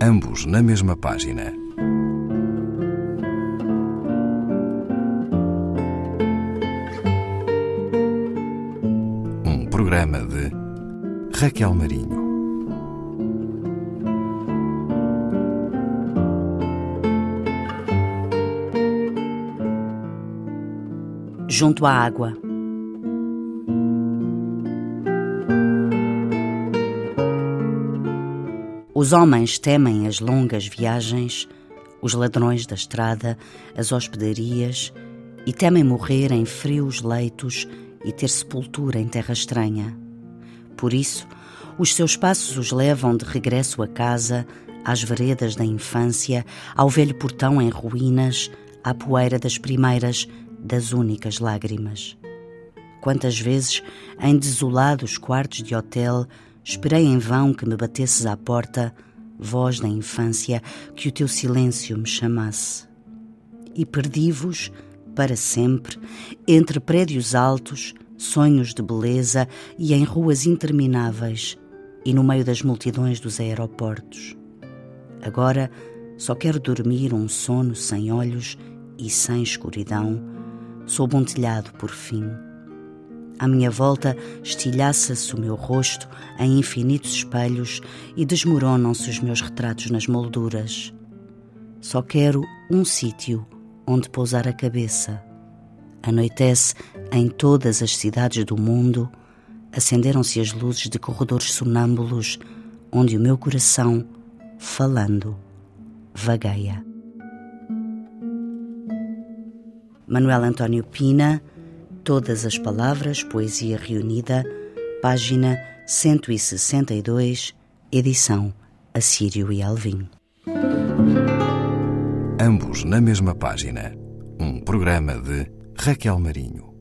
ambos na mesma página. Um programa de Raquel Marinho. Junto à água. Os homens temem as longas viagens, os ladrões da estrada, as hospedarias e temem morrer em frios leitos e ter sepultura em terra estranha. Por isso, os seus passos os levam de regresso a casa, às veredas da infância, ao velho portão em ruínas, à poeira das primeiras, das únicas lágrimas. Quantas vezes, em desolados quartos de hotel, Esperei em vão que me batesses à porta, voz da infância, que o teu silêncio me chamasse. E perdi-vos, para sempre, entre prédios altos, sonhos de beleza e em ruas intermináveis e no meio das multidões dos aeroportos. Agora só quero dormir um sono sem olhos e sem escuridão, sob um telhado por fim à minha volta estilhaça-se o meu rosto em infinitos espelhos e desmoronam-se os meus retratos nas molduras. Só quero um sítio onde pousar a cabeça. Anoitece em todas as cidades do mundo, acenderam-se as luzes de corredores sonâmbulos onde o meu coração, falando, vagueia. Manuel António Pina Todas as palavras, poesia reunida, página 162, edição Assírio e Alvim. Ambos na mesma página. Um programa de Raquel Marinho.